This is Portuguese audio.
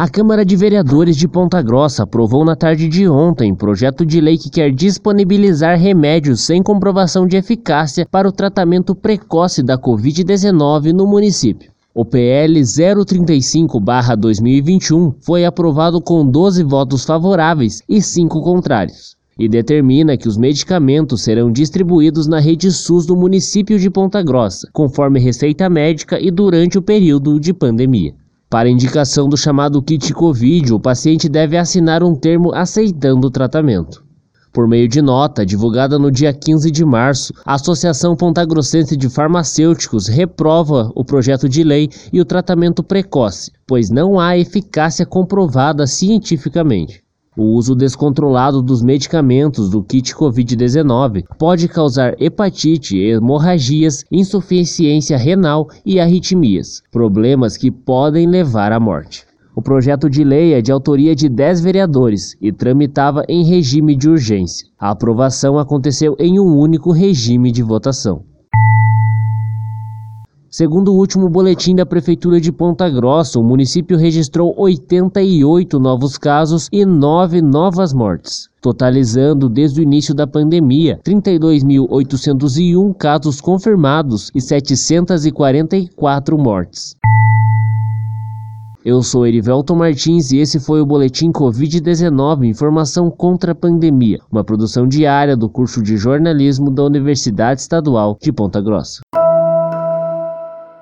A Câmara de Vereadores de Ponta Grossa aprovou na tarde de ontem projeto de lei que quer disponibilizar remédios sem comprovação de eficácia para o tratamento precoce da Covid-19 no município. O PL 035-2021 foi aprovado com 12 votos favoráveis e 5 contrários e determina que os medicamentos serão distribuídos na rede SUS do município de Ponta Grossa, conforme receita médica e durante o período de pandemia. Para indicação do chamado kit Covid, o paciente deve assinar um termo aceitando o tratamento. Por meio de nota divulgada no dia 15 de março, a Associação Pontagrossense de Farmacêuticos reprova o projeto de lei e o tratamento precoce, pois não há eficácia comprovada cientificamente. O uso descontrolado dos medicamentos do kit Covid-19 pode causar hepatite, hemorragias, insuficiência renal e arritmias, problemas que podem levar à morte. O projeto de lei é de autoria de 10 vereadores e tramitava em regime de urgência. A aprovação aconteceu em um único regime de votação. Segundo o último boletim da Prefeitura de Ponta Grossa, o município registrou 88 novos casos e 9 novas mortes, totalizando desde o início da pandemia 32.801 casos confirmados e 744 mortes. Eu sou Erivelton Martins e esse foi o Boletim Covid-19 Informação contra a Pandemia, uma produção diária do curso de jornalismo da Universidade Estadual de Ponta Grossa.